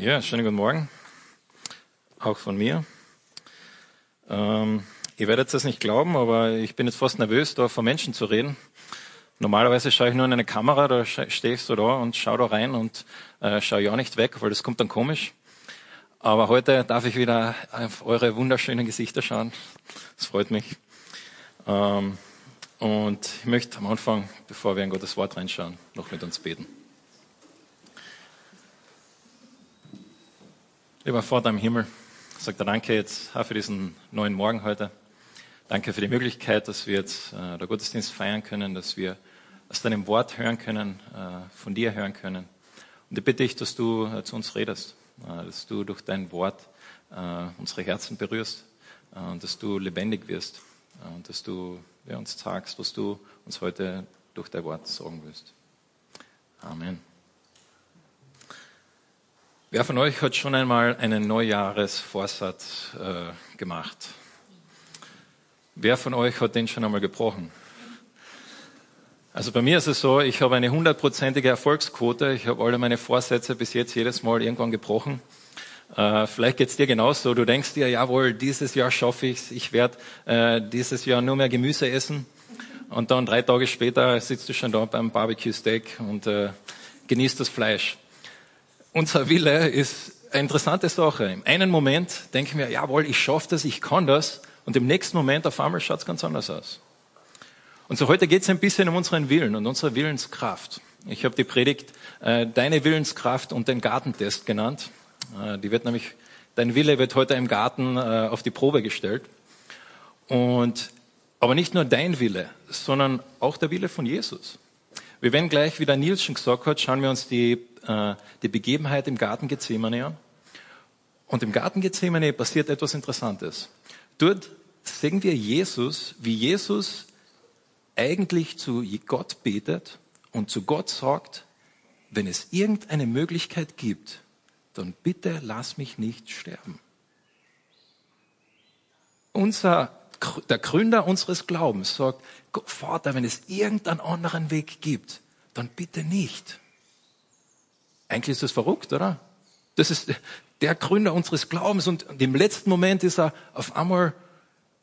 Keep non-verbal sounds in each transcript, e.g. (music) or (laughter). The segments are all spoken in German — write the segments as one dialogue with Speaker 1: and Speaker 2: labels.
Speaker 1: Ja, schönen guten Morgen. Auch von mir. Ähm, ihr werdet es nicht glauben, aber ich bin jetzt fast nervös, da vor Menschen zu reden. Normalerweise schaue ich nur in eine Kamera, da stehst du da und schau da rein und äh, schau ja nicht weg, weil das kommt dann komisch. Aber heute darf ich wieder auf eure wunderschönen Gesichter schauen. Das freut mich. Ähm, und ich möchte am Anfang, bevor wir in Gottes Wort reinschauen, noch mit uns beten. Lieber Vater im Himmel, ich sage danke jetzt für diesen neuen Morgen heute. Danke für die Möglichkeit, dass wir jetzt äh, der Gottesdienst feiern können, dass wir aus deinem Wort hören können, äh, von dir hören können. Und ich bitte dich, dass du äh, zu uns redest, äh, dass du durch dein Wort äh, unsere Herzen berührst äh, und dass du lebendig wirst und dass du ja, uns sagst, was du uns heute durch dein Wort sagen willst. Amen. Wer von euch hat schon einmal einen Neujahresvorsatz äh, gemacht? Wer von euch hat den schon einmal gebrochen? Also bei mir ist es so, ich habe eine hundertprozentige Erfolgsquote. Ich habe alle meine Vorsätze bis jetzt jedes Mal irgendwann gebrochen. Äh, vielleicht geht's dir genauso. Du denkst dir, jawohl, dieses Jahr schaffe ich's. Ich werde äh, dieses Jahr nur mehr Gemüse essen. Und dann drei Tage später sitzt du schon da beim Barbecue Steak und äh, genießt das Fleisch unser Wille ist eine interessante Sache. Im einen Moment denken wir, jawohl, ich schaffe das, ich kann das. Und im nächsten Moment auf einmal schaut es ganz anders aus. Und so heute geht es ein bisschen um unseren Willen und unsere Willenskraft. Ich habe die Predigt äh, Deine Willenskraft und den Gartentest genannt. Äh, die wird nämlich, dein Wille wird heute im Garten äh, auf die Probe gestellt. Und, aber nicht nur dein Wille, sondern auch der Wille von Jesus. Wir werden gleich, wie der Nils schon gesagt hat, schauen wir uns die äh, die Begebenheit im Garten Gethsemane an. Und im Garten Gethsemane passiert etwas Interessantes. Dort sehen wir Jesus, wie Jesus eigentlich zu Gott betet und zu Gott sagt, wenn es irgendeine Möglichkeit gibt, dann bitte lass mich nicht sterben. Unser, der Gründer unseres Glaubens sagt, Vater, wenn es irgendeinen anderen Weg gibt, dann bitte nicht. Eigentlich ist das verrückt, oder? Das ist der Gründer unseres Glaubens und im letzten Moment ist er auf einmal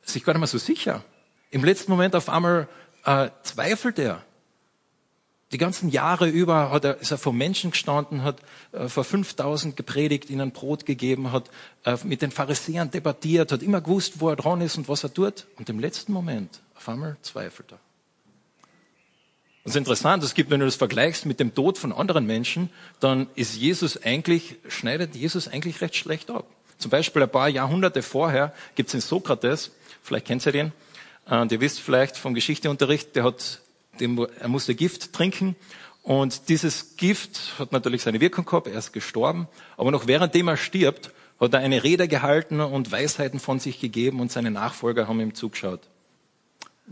Speaker 1: sich gar nicht mehr so sicher. Im letzten Moment auf einmal äh, zweifelt er. Die ganzen Jahre über hat er, ist er vor Menschen gestanden, hat äh, vor 5000 gepredigt, ihnen Brot gegeben, hat äh, mit den Pharisäern debattiert, hat immer gewusst, wo er dran ist und was er tut. Und im letzten Moment, auf einmal zweifelt er. Das ist interessant, es gibt, wenn du das vergleichst mit dem Tod von anderen Menschen, dann ist Jesus eigentlich, schneidet Jesus eigentlich recht schlecht ab. Zum Beispiel ein paar Jahrhunderte vorher gibt es den Sokrates, vielleicht kennt ihr den, und ihr wisst vielleicht vom Geschichteunterricht, der hat, er musste Gift trinken und dieses Gift hat natürlich seine Wirkung gehabt, er ist gestorben, aber noch währenddem er stirbt, hat er eine Rede gehalten und Weisheiten von sich gegeben und seine Nachfolger haben ihm zugeschaut.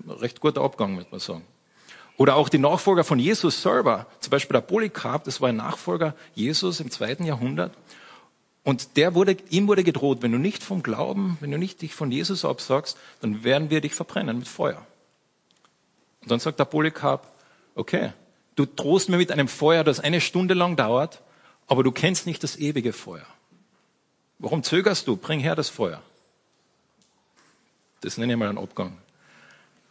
Speaker 1: Recht guter Abgang, muss man sagen. Oder auch die Nachfolger von Jesus selber, zum Beispiel der Polycarp, das war ein Nachfolger Jesus im zweiten Jahrhundert. Und der wurde, ihm wurde gedroht, wenn du nicht vom Glauben, wenn du nicht dich von Jesus absagst, dann werden wir dich verbrennen mit Feuer. Und dann sagt der Polycarp, okay, du drohst mir mit einem Feuer, das eine Stunde lang dauert, aber du kennst nicht das ewige Feuer. Warum zögerst du? Bring her das Feuer. Das nenne ich mal einen Abgang.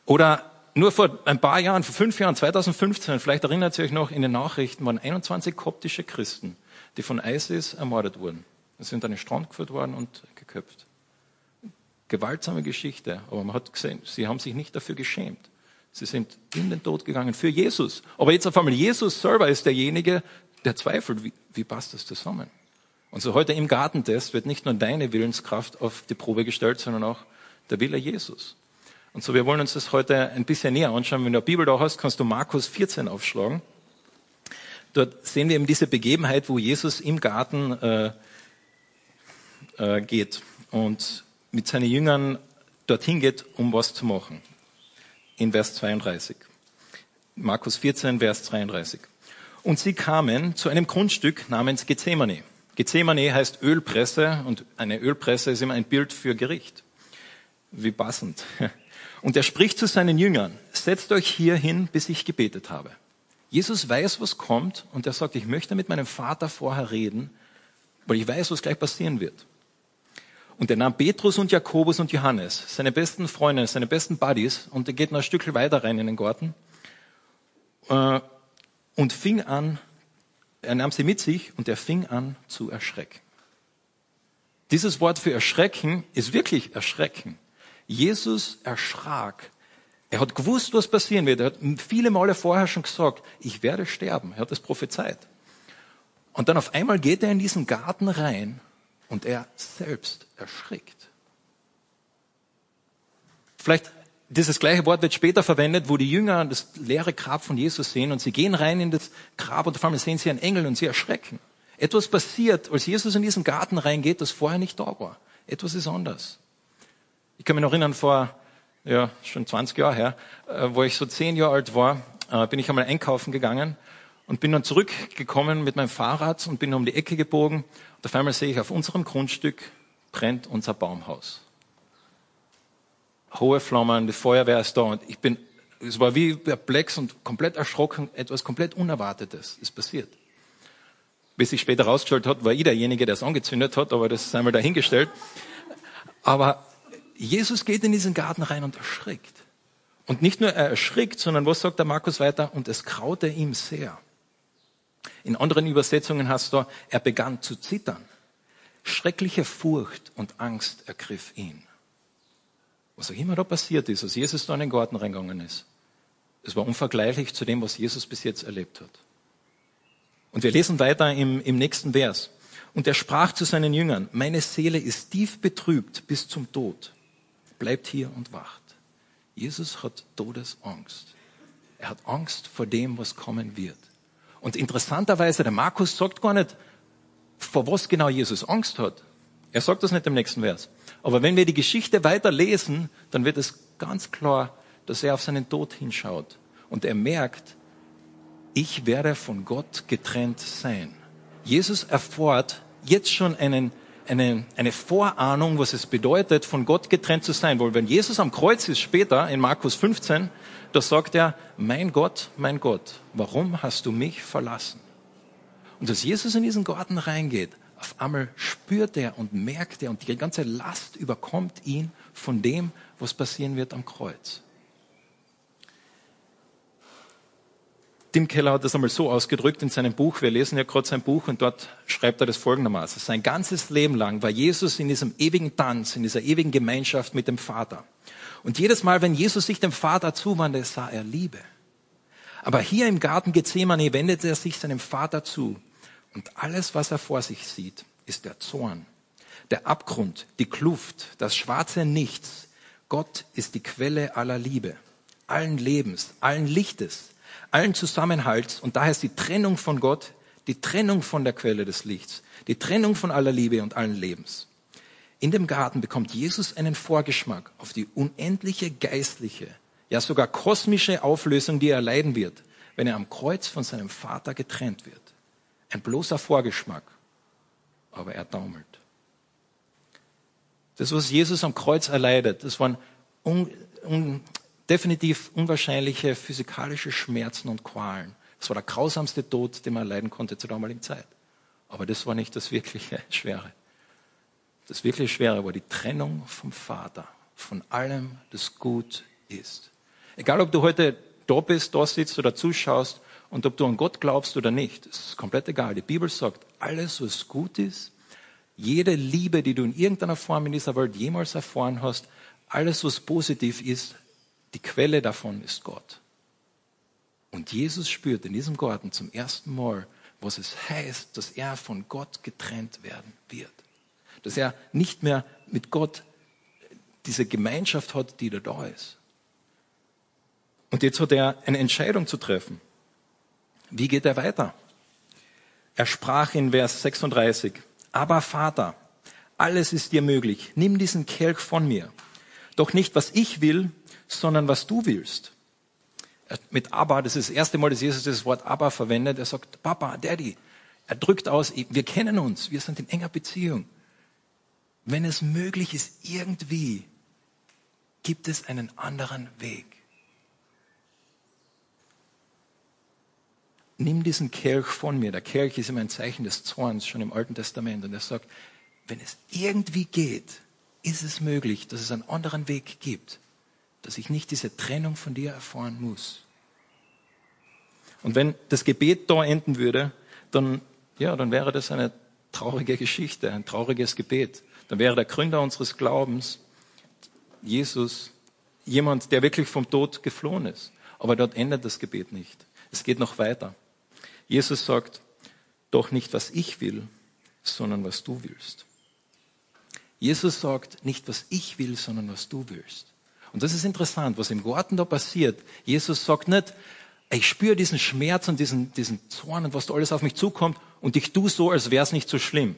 Speaker 1: Oder nur vor ein paar Jahren, vor fünf Jahren, 2015, vielleicht erinnert ihr euch noch, in den Nachrichten waren 21 koptische Christen, die von ISIS ermordet wurden. Sie sind an den Strand geführt worden und geköpft. Gewaltsame Geschichte, aber man hat gesehen, sie haben sich nicht dafür geschämt. Sie sind in den Tod gegangen für Jesus. Aber jetzt auf einmal Jesus selber ist derjenige, der zweifelt, wie, wie passt das zusammen? Und so heute im Gartentest wird nicht nur deine Willenskraft auf die Probe gestellt, sondern auch der Wille Jesus. Und so, wir wollen uns das heute ein bisschen näher anschauen. Wenn du eine Bibel da hast, kannst du Markus 14 aufschlagen. Dort sehen wir eben diese Begebenheit, wo Jesus im Garten äh, äh, geht und mit seinen Jüngern dorthin geht, um was zu machen. In Vers 32. Markus 14, Vers 33. Und sie kamen zu einem Grundstück namens Gethsemane. Gethsemane heißt Ölpresse und eine Ölpresse ist immer ein Bild für Gericht. Wie passend. (laughs) Und er spricht zu seinen Jüngern, setzt euch hier hin, bis ich gebetet habe. Jesus weiß, was kommt und er sagt, ich möchte mit meinem Vater vorher reden, weil ich weiß, was gleich passieren wird. Und er nahm Petrus und Jakobus und Johannes, seine besten Freunde, seine besten Buddies, und er geht noch ein Stück weiter rein in den Garten äh, und fing an, er nahm sie mit sich und er fing an zu erschrecken. Dieses Wort für erschrecken ist wirklich erschrecken. Jesus erschrak. Er hat gewusst, was passieren wird. Er hat viele Male vorher schon gesagt, ich werde sterben. Er hat es prophezeit. Und dann auf einmal geht er in diesen Garten rein und er selbst erschrickt. Vielleicht dieses gleiche Wort wird später verwendet, wo die Jünger das leere Grab von Jesus sehen und sie gehen rein in das Grab und auf einmal sehen sie einen Engel und sie erschrecken. Etwas passiert, als Jesus in diesen Garten reingeht, das vorher nicht da war. Etwas ist anders. Ich kann mich noch erinnern, vor ja, schon 20 Jahren her, äh, wo ich so zehn Jahre alt war, äh, bin ich einmal einkaufen gegangen und bin dann zurückgekommen mit meinem Fahrrad und bin um die Ecke gebogen. Und auf einmal sehe ich, auf unserem Grundstück brennt unser Baumhaus. Hohe Flammen, die Feuerwehr ist da und ich bin, es war wie perplex und komplett erschrocken, etwas komplett Unerwartetes ist passiert. Bis sich später herausgestellt hat, war ich derjenige, der es angezündet hat, aber das ist einmal dahingestellt. Aber Jesus geht in diesen Garten rein und erschrickt. Und nicht nur er erschrickt, sondern was sagt der Markus weiter? Und es graute ihm sehr. In anderen Übersetzungen hast du, er begann zu zittern. Schreckliche Furcht und Angst ergriff ihn. Was auch immer da passiert ist, als Jesus da in den Garten reingegangen ist, es war unvergleichlich zu dem, was Jesus bis jetzt erlebt hat. Und wir lesen weiter im, im nächsten Vers. Und er sprach zu seinen Jüngern, meine Seele ist tief betrübt bis zum Tod. Bleibt hier und wacht. Jesus hat Todesangst. Er hat Angst vor dem, was kommen wird. Und interessanterweise, der Markus sagt gar nicht, vor was genau Jesus Angst hat. Er sagt das nicht im nächsten Vers. Aber wenn wir die Geschichte weiter lesen, dann wird es ganz klar, dass er auf seinen Tod hinschaut. Und er merkt, ich werde von Gott getrennt sein. Jesus erfährt jetzt schon einen, eine, eine Vorahnung, was es bedeutet, von Gott getrennt zu sein. Weil wenn Jesus am Kreuz ist später, in Markus 15, da sagt er, mein Gott, mein Gott, warum hast du mich verlassen? Und als Jesus in diesen Garten reingeht, auf einmal spürt er und merkt er und die ganze Last überkommt ihn von dem, was passieren wird am Kreuz. Tim Keller hat das einmal so ausgedrückt in seinem Buch. Wir lesen ja gerade sein Buch und dort schreibt er das folgendermaßen. Sein ganzes Leben lang war Jesus in diesem ewigen Tanz, in dieser ewigen Gemeinschaft mit dem Vater. Und jedes Mal, wenn Jesus sich dem Vater zuwandte, sah er Liebe. Aber hier im Garten Gethsemane wendet er sich seinem Vater zu. Und alles, was er vor sich sieht, ist der Zorn, der Abgrund, die Kluft, das schwarze Nichts. Gott ist die Quelle aller Liebe, allen Lebens, allen Lichtes, allen Zusammenhalts. Und daher ist die Trennung von Gott, die Trennung von der Quelle des Lichts, die Trennung von aller Liebe und allen Lebens. In dem Garten bekommt Jesus einen Vorgeschmack auf die unendliche geistliche, ja sogar kosmische Auflösung, die er erleiden wird, wenn er am Kreuz von seinem Vater getrennt wird. Ein bloßer Vorgeschmack, aber er taumelt. Das, was Jesus am Kreuz erleidet, das waren un, un, definitiv unwahrscheinliche physikalische Schmerzen und Qualen. Das war der grausamste Tod, den man erleiden konnte zur damaligen Zeit. Aber das war nicht das wirkliche (laughs) Schwere. Das wirklich Schwere war die Trennung vom Vater, von allem, das gut ist. Egal, ob du heute da bist, da sitzt oder zuschaust und ob du an Gott glaubst oder nicht, ist komplett egal. Die Bibel sagt, alles, was gut ist, jede Liebe, die du in irgendeiner Form in dieser Welt jemals erfahren hast, alles, was positiv ist, die Quelle davon ist Gott. Und Jesus spürt in diesem Garten zum ersten Mal, was es heißt, dass er von Gott getrennt werden wird dass er nicht mehr mit Gott diese Gemeinschaft hat, die da da ist. Und jetzt hat er eine Entscheidung zu treffen. Wie geht er weiter? Er sprach in Vers 36, aber Vater, alles ist dir möglich. Nimm diesen Kelch von mir. Doch nicht, was ich will, sondern was du willst. Mit aber, das ist das erste Mal, dass Jesus das Wort aber verwendet. Er sagt, Papa, Daddy. Er drückt aus, wir kennen uns, wir sind in enger Beziehung wenn es möglich ist, irgendwie, gibt es einen anderen Weg. nimm diesen Kelch von mir. Der Kelch ist immer ein Zeichen des Zorns, schon im Alten Testament. Und er sagt, wenn es irgendwie geht, ist es möglich, dass es einen anderen Weg gibt, dass ich nicht diese Trennung von dir erfahren muss. Und wenn das Gebet da enden würde, dann, ja, dann wäre das eine traurige Geschichte, ein trauriges Gebet. Dann wäre der Gründer unseres Glaubens, Jesus, jemand, der wirklich vom Tod geflohen ist. Aber dort endet das Gebet nicht. Es geht noch weiter. Jesus sagt, doch nicht was ich will, sondern was du willst. Jesus sagt nicht, was ich will, sondern was du willst. Und das ist interessant, was im Garten da passiert. Jesus sagt nicht, ich spüre diesen Schmerz und diesen, diesen Zorn und was da alles auf mich zukommt und ich tu so, als wäre es nicht so schlimm.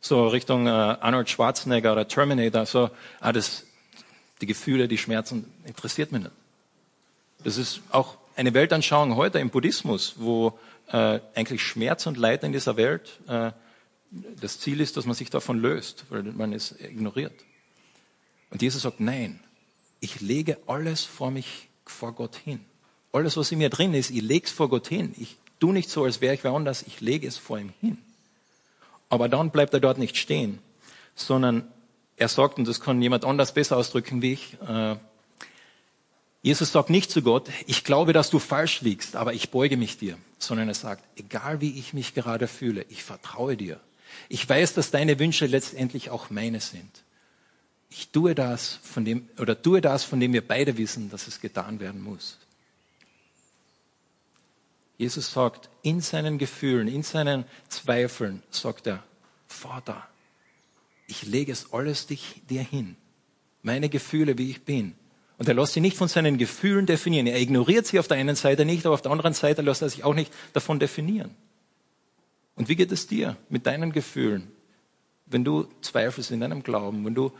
Speaker 1: So Richtung äh, Arnold Schwarzenegger oder Terminator, so, ah, das, die Gefühle, die Schmerzen interessiert mich nicht. Das ist auch eine Weltanschauung heute im Buddhismus, wo äh, eigentlich Schmerz und Leid in dieser Welt äh, das Ziel ist, dass man sich davon löst, weil man es ignoriert. Und Jesus sagt, nein, ich lege alles vor mich, vor Gott hin. Alles, was in mir drin ist, ich lege es vor Gott hin. Ich tu nicht so, als wäre ich wer anders, ich lege es vor ihm hin. Aber dann bleibt er dort nicht stehen, sondern er sagt, und das kann jemand anders besser ausdrücken wie ich, äh, Jesus sagt nicht zu Gott, ich glaube, dass du falsch liegst, aber ich beuge mich dir, sondern er sagt, egal wie ich mich gerade fühle, ich vertraue dir. Ich weiß, dass deine Wünsche letztendlich auch meine sind. Ich tue das, von dem, oder tue das, von dem wir beide wissen, dass es getan werden muss. Jesus sagt, in seinen Gefühlen, in seinen Zweifeln, sagt er, Vater, ich lege es alles dich, dir hin. Meine Gefühle, wie ich bin. Und er lässt sie nicht von seinen Gefühlen definieren. Er ignoriert sie auf der einen Seite nicht, aber auf der anderen Seite lässt er sich auch nicht davon definieren. Und wie geht es dir mit deinen Gefühlen, wenn du zweifelst in deinem Glauben, wenn du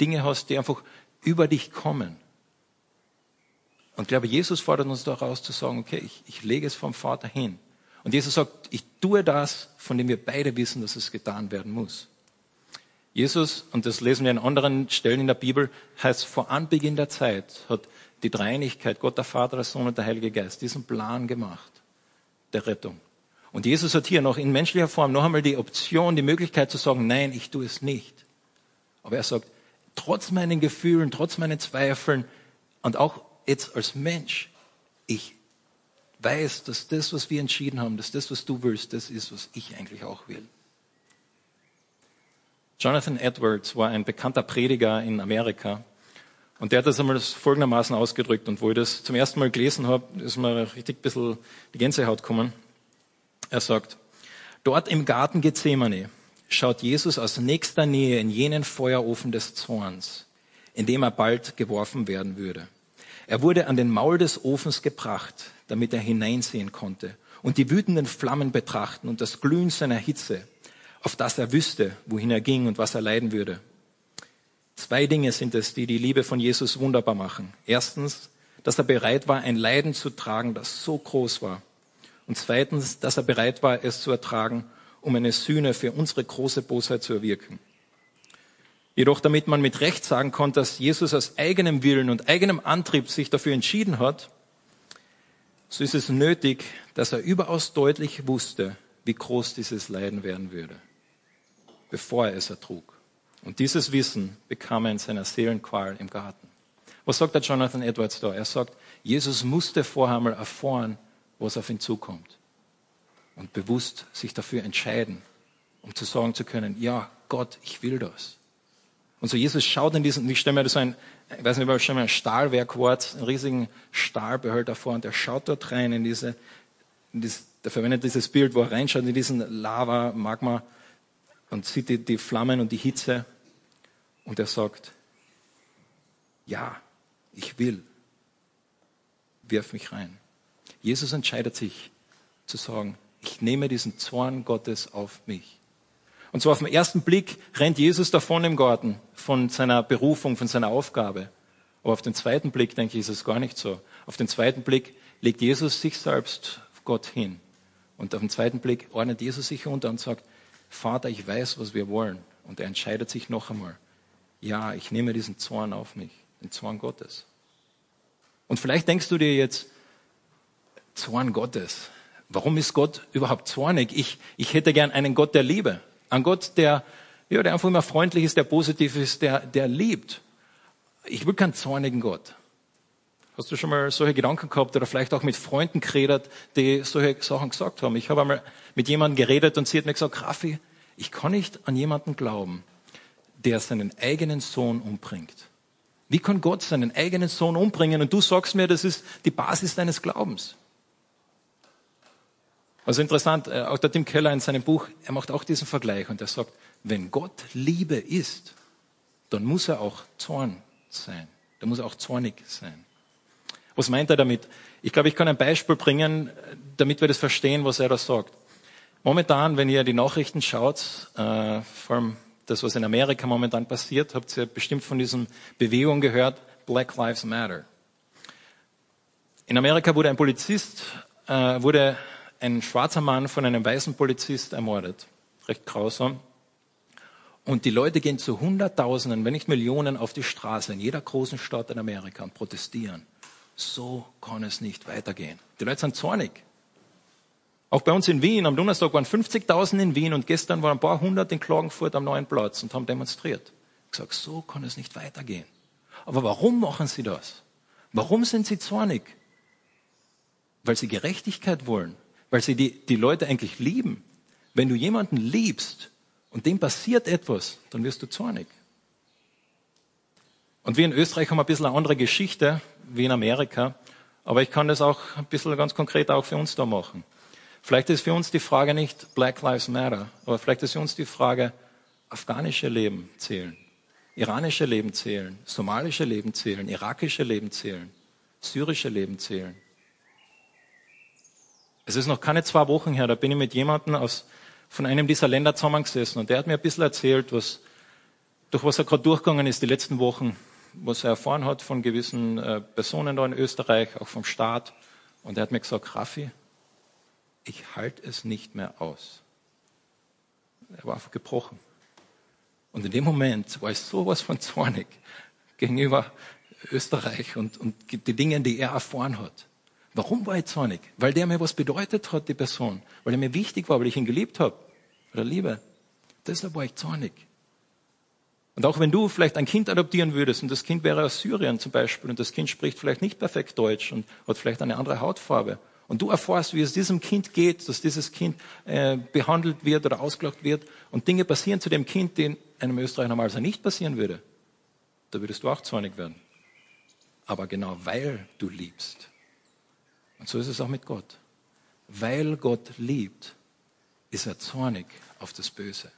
Speaker 1: Dinge hast, die einfach über dich kommen? Und ich glaube, Jesus fordert uns daraus zu sagen, okay, ich, ich lege es vom Vater hin. Und Jesus sagt, ich tue das, von dem wir beide wissen, dass es getan werden muss. Jesus, und das lesen wir in anderen Stellen in der Bibel, heißt vor Anbeginn der Zeit hat die Dreieinigkeit, Gott der Vater, der Sohn und der Heilige Geist, diesen Plan gemacht der Rettung. Und Jesus hat hier noch in menschlicher Form noch einmal die Option, die Möglichkeit zu sagen, nein, ich tue es nicht. Aber er sagt, trotz meinen Gefühlen, trotz meinen Zweifeln und auch jetzt als Mensch, ich weiß, dass das, was wir entschieden haben, dass das, was du willst, das ist, was ich eigentlich auch will. Jonathan Edwards war ein bekannter Prediger in Amerika und der hat das einmal folgendermaßen ausgedrückt und wo ich das zum ersten Mal gelesen habe, ist mir richtig ein bisschen die Gänsehaut gekommen. Er sagt, dort im Garten Gethsemane schaut Jesus aus nächster Nähe in jenen Feuerofen des Zorns, in dem er bald geworfen werden würde. Er wurde an den Maul des Ofens gebracht, damit er hineinsehen konnte und die wütenden Flammen betrachten und das Glühen seiner Hitze, auf das er wüsste, wohin er ging und was er leiden würde. Zwei Dinge sind es, die die Liebe von Jesus wunderbar machen. Erstens, dass er bereit war, ein Leiden zu tragen, das so groß war, und zweitens, dass er bereit war, es zu ertragen, um eine Sühne für unsere große Bosheit zu erwirken. Jedoch, damit man mit Recht sagen konnte, dass Jesus aus eigenem Willen und eigenem Antrieb sich dafür entschieden hat, so ist es nötig, dass er überaus deutlich wusste, wie groß dieses Leiden werden würde, bevor er es ertrug. Und dieses Wissen bekam er in seiner Seelenqual im Garten. Was sagt der Jonathan Edwards da? Er sagt, Jesus musste vorher mal erfahren, was auf ihn zukommt. Und bewusst sich dafür entscheiden, um zu sagen zu können, ja, Gott, ich will das. Und so Jesus schaut in diesen, ich stelle mir so ein, ich weiß nicht, ob schon mal ein Stahlwerk wart, einen riesigen Stahlbehälter vor und er schaut dort rein in diese, in dieses, der verwendet dieses Bild, wo er reinschaut in diesen Lava, Magma und sieht die, die Flammen und die Hitze und er sagt, ja, ich will, wirf mich rein. Jesus entscheidet sich zu sagen, ich nehme diesen Zorn Gottes auf mich. Und zwar auf den ersten Blick rennt Jesus davon im Garten von seiner Berufung, von seiner Aufgabe. Aber auf den zweiten Blick, denke ich, ist es gar nicht so. Auf den zweiten Blick legt Jesus sich selbst Gott hin. Und auf den zweiten Blick ordnet Jesus sich unter und sagt, Vater, ich weiß, was wir wollen. Und er entscheidet sich noch einmal. Ja, ich nehme diesen Zorn auf mich, den Zorn Gottes. Und vielleicht denkst du dir jetzt, Zorn Gottes. Warum ist Gott überhaupt zornig? Ich, ich hätte gern einen Gott der Liebe. Einen Gott, der, ja, der einfach immer freundlich ist, der positiv ist, der, der liebt. Ich will keinen zornigen Gott. Hast du schon mal solche Gedanken gehabt oder vielleicht auch mit Freunden geredet, die solche Sachen gesagt haben? Ich habe einmal mit jemandem geredet und sie hat mir gesagt, Raffi, ich kann nicht an jemanden glauben, der seinen eigenen Sohn umbringt. Wie kann Gott seinen eigenen Sohn umbringen? Und du sagst mir, das ist die Basis deines Glaubens. Also interessant, äh, auch der Tim Keller in seinem Buch, er macht auch diesen Vergleich und er sagt, wenn Gott Liebe ist, dann muss er auch Zorn sein. Da muss er auch zornig sein. Was meint er damit? Ich glaube, ich kann ein Beispiel bringen, damit wir das verstehen, was er da sagt. Momentan, wenn ihr die Nachrichten schaut, äh, vor allem das, was in Amerika momentan passiert, habt ihr bestimmt von diesen Bewegungen gehört, Black Lives Matter. In Amerika wurde ein Polizist, äh, wurde ein schwarzer Mann von einem weißen Polizist ermordet. Recht grausam. Und die Leute gehen zu Hunderttausenden, wenn nicht Millionen, auf die Straße in jeder großen Stadt in Amerika und protestieren. So kann es nicht weitergehen. Die Leute sind zornig. Auch bei uns in Wien, am Donnerstag waren 50.000 in Wien und gestern waren ein paar hundert in Klagenfurt am neuen Platz und haben demonstriert. Ich sage, so kann es nicht weitergehen. Aber warum machen sie das? Warum sind sie zornig? Weil sie Gerechtigkeit wollen, weil sie die, die Leute eigentlich lieben. Wenn du jemanden liebst und dem passiert etwas, dann wirst du zornig. Und wir in Österreich haben ein bisschen eine andere Geschichte wie in Amerika, aber ich kann das auch ein bisschen ganz konkret auch für uns da machen. Vielleicht ist für uns die Frage nicht Black Lives Matter, aber vielleicht ist für uns die Frage, afghanische Leben zählen, iranische Leben zählen, somalische Leben zählen, irakische Leben zählen, syrische Leben zählen. Es ist noch keine zwei Wochen her, da bin ich mit jemandem aus, von einem dieser Länder zusammengesessen und der hat mir ein bisschen erzählt, was, durch was er gerade durchgegangen ist die letzten Wochen, was er erfahren hat von gewissen äh, Personen da in Österreich, auch vom Staat. Und er hat mir gesagt, Raffi, ich halte es nicht mehr aus. Er war einfach gebrochen. Und in dem Moment war ich sowas von zornig gegenüber Österreich und, und die Dinge, die er erfahren hat. Warum war ich zornig? Weil der mir was bedeutet hat, die Person. Weil er mir wichtig war, weil ich ihn geliebt habe. Oder liebe. Deshalb war ich zornig. Und auch wenn du vielleicht ein Kind adoptieren würdest und das Kind wäre aus Syrien zum Beispiel und das Kind spricht vielleicht nicht perfekt Deutsch und hat vielleicht eine andere Hautfarbe und du erfährst, wie es diesem Kind geht, dass dieses Kind äh, behandelt wird oder ausgelacht wird und Dinge passieren zu dem Kind, die einem Österreicher normalerweise nicht passieren würde, da würdest du auch zornig werden. Aber genau weil du liebst, und so ist es auch mit Gott. Weil Gott liebt, ist er zornig auf das Böse.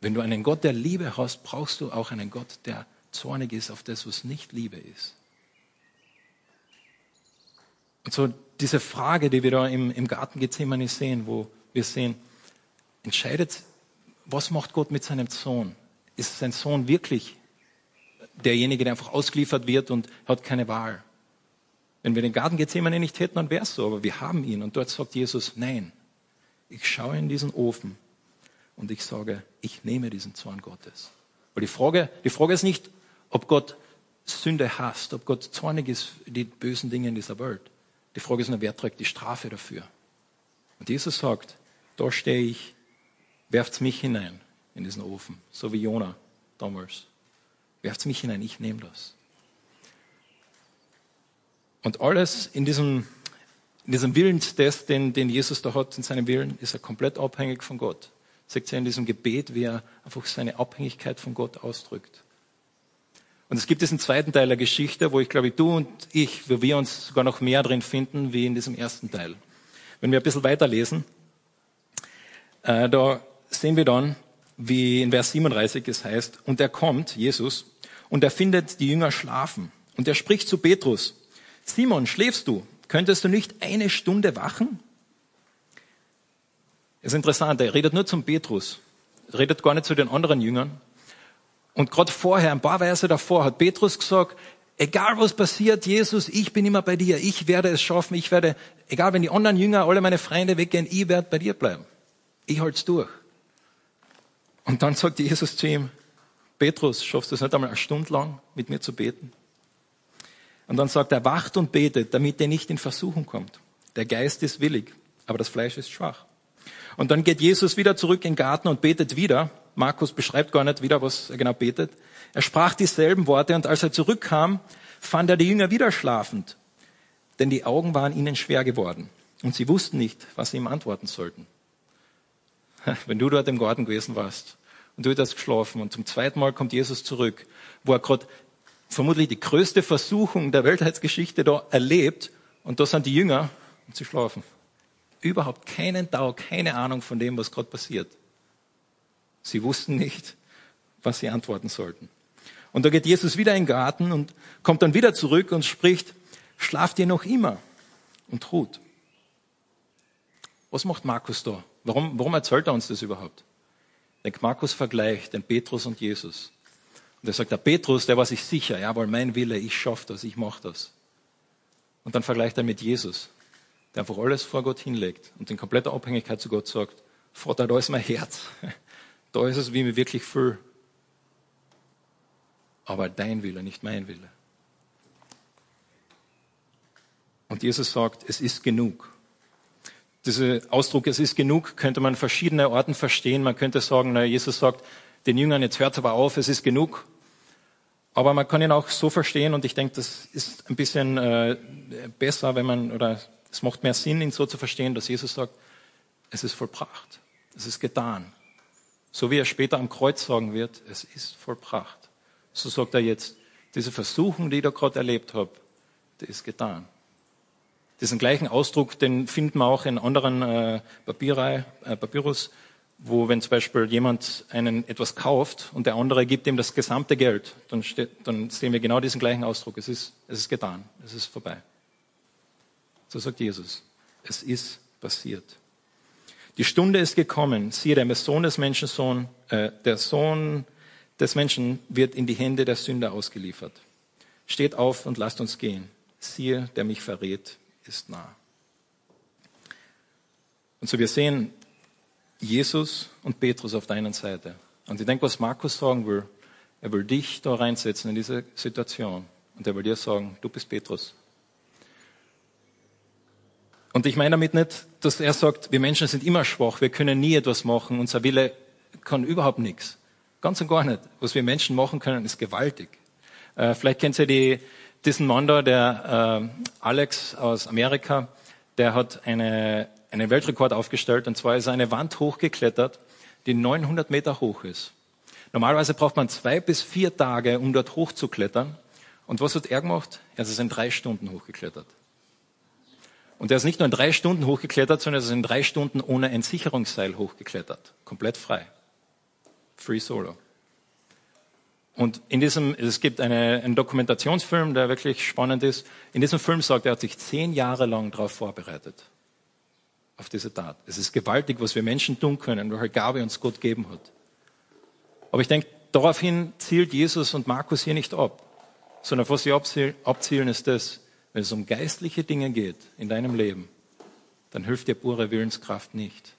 Speaker 1: Wenn du einen Gott der Liebe hast, brauchst du auch einen Gott, der zornig ist auf das, was nicht Liebe ist. Und so diese Frage, die wir da im, im Garten Gethsemane sehen, wo wir sehen, entscheidet, was macht Gott mit seinem Sohn? Ist sein Sohn wirklich derjenige, der einfach ausgeliefert wird und hat keine Wahl? Wenn wir den Garten Gethsemane nicht hätten, dann wäre es so, aber wir haben ihn. Und dort sagt Jesus, nein, ich schaue in diesen Ofen und ich sage, ich nehme diesen Zorn Gottes. Weil die Frage, die Frage ist nicht, ob Gott Sünde hasst, ob Gott zornig ist die bösen Dinge in dieser Welt. Die Frage ist nur, wer trägt die Strafe dafür? Und Jesus sagt, da stehe ich, werft's mich hinein in diesen Ofen, so wie Jona damals. Werft's mich hinein, ich nehme das. Und alles in diesem, in diesem Willenstest, den, den Jesus da hat, in seinem Willen, ist er komplett abhängig von Gott. Sagt er in diesem Gebet, wie er einfach seine Abhängigkeit von Gott ausdrückt. Und es gibt diesen zweiten Teil der Geschichte, wo ich glaube, du und ich, wo wir uns sogar noch mehr drin finden, wie in diesem ersten Teil. Wenn wir ein bisschen weiterlesen, äh, da sehen wir dann, wie in Vers 37 es heißt, und er kommt, Jesus, und er findet die Jünger schlafen. Und er spricht zu Petrus, Simon, schläfst du? Könntest du nicht eine Stunde wachen? Es ist interessant, er redet nur zum Petrus, redet gar nicht zu den anderen Jüngern. Und gerade vorher, ein paar Verse davor, hat Petrus gesagt, egal was passiert, Jesus, ich bin immer bei dir, ich werde es schaffen, ich werde, egal wenn die anderen Jünger, alle meine Freunde weggehen, ich werde bei dir bleiben. Ich halte es durch. Und dann sagt Jesus zu ihm, Petrus, schaffst du es nicht einmal eine Stunde lang mit mir zu beten? Und dann sagt er, wacht und betet, damit ihr nicht in Versuchung kommt. Der Geist ist willig, aber das Fleisch ist schwach. Und dann geht Jesus wieder zurück in den Garten und betet wieder. Markus beschreibt gar nicht wieder, was er genau betet. Er sprach dieselben Worte und als er zurückkam, fand er die Jünger wieder schlafend, denn die Augen waren ihnen schwer geworden und sie wussten nicht, was sie ihm antworten sollten. (laughs) Wenn du dort im Garten gewesen warst und du hast geschlafen und zum zweiten Mal kommt Jesus zurück, wo er gerade vermutlich die größte Versuchung der Weltheitsgeschichte da erlebt und da sind die Jünger und sie schlafen. Überhaupt keinen Tau, keine Ahnung von dem, was gerade passiert. Sie wussten nicht, was sie antworten sollten. Und da geht Jesus wieder in den Garten und kommt dann wieder zurück und spricht, schlaft ihr noch immer und ruht. Was macht Markus da? Warum, warum erzählt er uns das überhaupt? Denke, Markus vergleicht den Petrus und Jesus. Und er sagt, der Petrus, der war sich sicher, jawohl, mein Wille, ich schaffe das, ich mache das. Und dann vergleicht er mit Jesus, der einfach alles vor Gott hinlegt und in kompletter Abhängigkeit zu Gott sagt, Vater, da ist mein Herz. (laughs) Da ist es, wie mir wirklich fühle. Aber dein Wille, nicht mein Wille. Und Jesus sagt, es ist genug. Dieser Ausdruck, es ist genug, könnte man verschiedene Orten verstehen. Man könnte sagen, na, Jesus sagt den Jüngern, jetzt hört aber auf, es ist genug. Aber man kann ihn auch so verstehen, und ich denke, das ist ein bisschen äh, besser, wenn man, oder es macht mehr Sinn, ihn so zu verstehen, dass Jesus sagt, es ist vollbracht, es ist getan. So wie er später am Kreuz sagen wird, es ist vollbracht. So sagt er jetzt, diese Versuchung, die ich da gerade erlebt habe, die ist getan. Diesen gleichen Ausdruck, den finden wir auch in anderen äh, äh, Papyrus, wo wenn zum Beispiel jemand einen etwas kauft und der andere gibt ihm das gesamte Geld, dann, steht, dann sehen wir genau diesen gleichen Ausdruck. Es ist, es ist getan, es ist vorbei. So sagt Jesus. Es ist passiert. Die Stunde ist gekommen. Siehe, der Sohn des Menschensohn, äh, der Sohn des Menschen wird in die Hände der Sünder ausgeliefert. Steht auf und lasst uns gehen. Siehe, der mich verrät, ist nah. Und so wir sehen Jesus und Petrus auf der einen Seite. Und ich denke, was Markus sagen will, er will dich da reinsetzen in diese Situation. Und er will dir sagen, du bist Petrus. Und ich meine damit nicht, dass er sagt, wir Menschen sind immer schwach, wir können nie etwas machen, unser Wille kann überhaupt nichts. Ganz und gar nicht. Was wir Menschen machen können, ist gewaltig. Äh, vielleicht kennt ihr die, diesen Mann da, der äh, Alex aus Amerika, der hat eine, einen Weltrekord aufgestellt und zwar ist er eine Wand hochgeklettert, die 900 Meter hoch ist. Normalerweise braucht man zwei bis vier Tage, um dort hochzuklettern. Und was hat er gemacht? Er ist in drei Stunden hochgeklettert. Und er ist nicht nur in drei Stunden hochgeklettert, sondern er ist in drei Stunden ohne ein Sicherungsseil hochgeklettert. Komplett frei. Free Solo. Und in diesem, es gibt eine, einen Dokumentationsfilm, der wirklich spannend ist. In diesem Film sagt er, er hat sich zehn Jahre lang darauf vorbereitet. Auf diese Tat. Es ist gewaltig, was wir Menschen tun können, welche Gabe uns Gott geben hat. Aber ich denke, daraufhin zielt Jesus und Markus hier nicht ab, sondern was sie abzielen, ist das, wenn es um geistliche Dinge geht in deinem Leben, dann hilft dir pure Willenskraft nicht.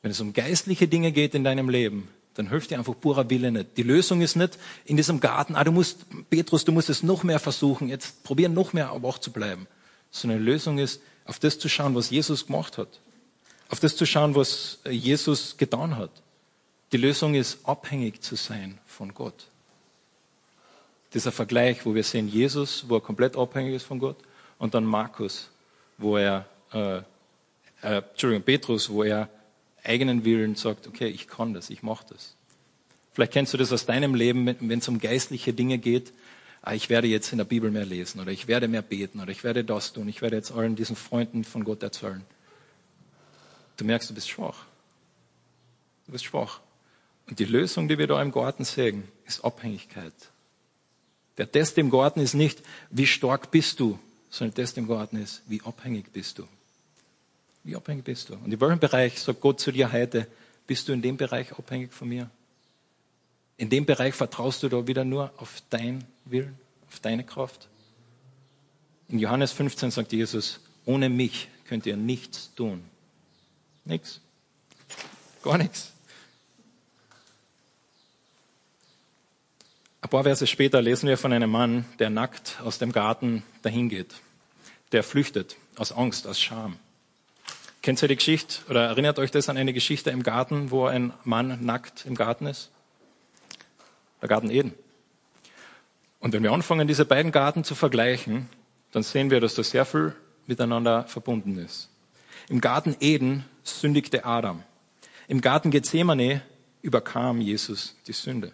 Speaker 1: Wenn es um geistliche Dinge geht in deinem Leben, dann hilft dir einfach purer Wille nicht. Die Lösung ist nicht in diesem Garten, ah, du musst, Petrus, du musst es noch mehr versuchen, jetzt probieren noch mehr wach zu bleiben. Sondern die Lösung ist, auf das zu schauen, was Jesus gemacht hat. Auf das zu schauen, was Jesus getan hat. Die Lösung ist, abhängig zu sein von Gott. Dieser Vergleich, wo wir sehen Jesus, wo er komplett abhängig ist von Gott, und dann Markus, wo er, äh, äh, Entschuldigung, Petrus, wo er eigenen Willen sagt, okay, ich kann das, ich mache das. Vielleicht kennst du das aus deinem Leben, wenn es um geistliche Dinge geht. Ah, ich werde jetzt in der Bibel mehr lesen oder ich werde mehr beten oder ich werde das tun. Ich werde jetzt allen diesen Freunden von Gott erzählen. Du merkst, du bist schwach. Du bist schwach. Und die Lösung, die wir da im Garten sehen, ist Abhängigkeit. Der Test im Garten ist nicht, wie stark bist du, sondern der Test im Garten ist, wie abhängig bist du. Wie abhängig bist du? Und in welchem Bereich sagt Gott zu dir heute, bist du in dem Bereich abhängig von mir? In dem Bereich vertraust du da wieder nur auf dein Willen, auf deine Kraft? In Johannes 15 sagt Jesus, ohne mich könnt ihr nichts tun. Nichts. Gar nichts. Ein paar Verse später lesen wir von einem Mann, der nackt aus dem Garten dahin geht, der flüchtet aus Angst, aus Scham. Kennt ihr die Geschichte oder erinnert euch das an eine Geschichte im Garten, wo ein Mann nackt im Garten ist? Der Garten Eden. Und wenn wir anfangen, diese beiden Garten zu vergleichen, dann sehen wir, dass da sehr viel miteinander verbunden ist. Im Garten Eden sündigte Adam. Im Garten Gethsemane überkam Jesus die Sünde.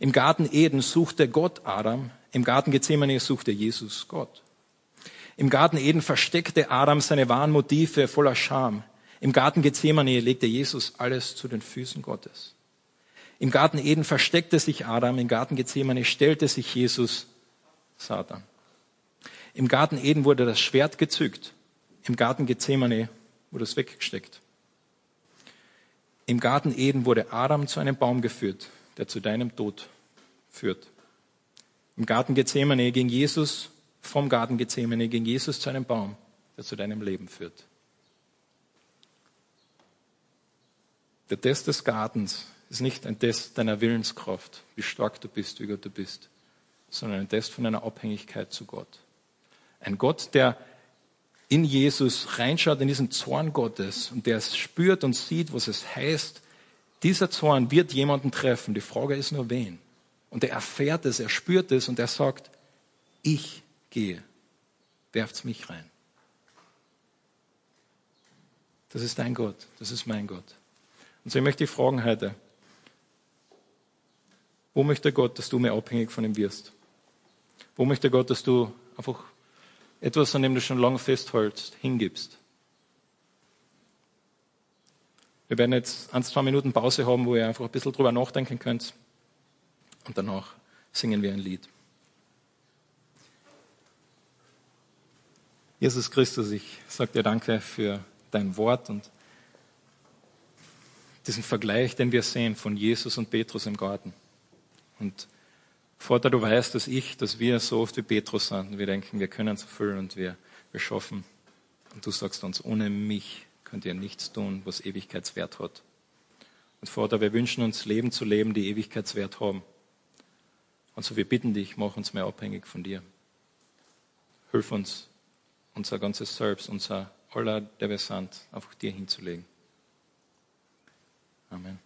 Speaker 1: Im Garten Eden suchte Gott Adam. Im Garten Gethsemane suchte Jesus Gott. Im Garten Eden versteckte Adam seine wahren Motive voller Scham. Im Garten Gethsemane legte Jesus alles zu den Füßen Gottes. Im Garten Eden versteckte sich Adam, im Garten Gethsemane stellte sich Jesus Satan. Im Garten Eden wurde das Schwert gezückt, im Garten Gethsemane wurde es weggesteckt. Im Garten Eden wurde Adam zu einem Baum geführt, der zu deinem Tod führt. Im Garten Gethsemane ging Jesus vom Garten Gethsemane, ging Jesus zu einem Baum, der zu deinem Leben führt. Der Test des Gartens ist nicht ein Test deiner Willenskraft, wie stark du bist, wie gut du bist, sondern ein Test von einer Abhängigkeit zu Gott. Ein Gott, der in Jesus reinschaut, in diesen Zorn Gottes und der es spürt und sieht, was es heißt, dieser Zorn wird jemanden treffen. Die Frage ist nur, wen. Und er erfährt es, er spürt es und er sagt, ich gehe, werft's mich rein. Das ist dein Gott, das ist mein Gott. Und so möchte ich fragen heute, wo möchte Gott, dass du mehr abhängig von ihm wirst? Wo möchte Gott, dass du einfach etwas, an dem du schon lange festhältst, hingibst? Wir werden jetzt ein, zwei Minuten Pause haben, wo ihr einfach ein bisschen drüber nachdenken könnt. Und danach singen wir ein Lied. Jesus Christus, ich sage dir danke für dein Wort und diesen Vergleich, den wir sehen von Jesus und Petrus im Garten. Und Vater, du weißt, dass ich, dass wir so oft wie Petrus sind. Wir denken, wir können so viel und wir, wir schaffen. Und du sagst uns, ohne mich könnt ihr nichts tun, was Ewigkeitswert hat. Und Vater, wir wünschen uns Leben zu leben, die Ewigkeitswert haben. Und so wir bitten dich, mach uns mehr abhängig von dir. Hilf uns, unser ganzes Selbst, unser aller, der wir sind, einfach dir hinzulegen. Amen.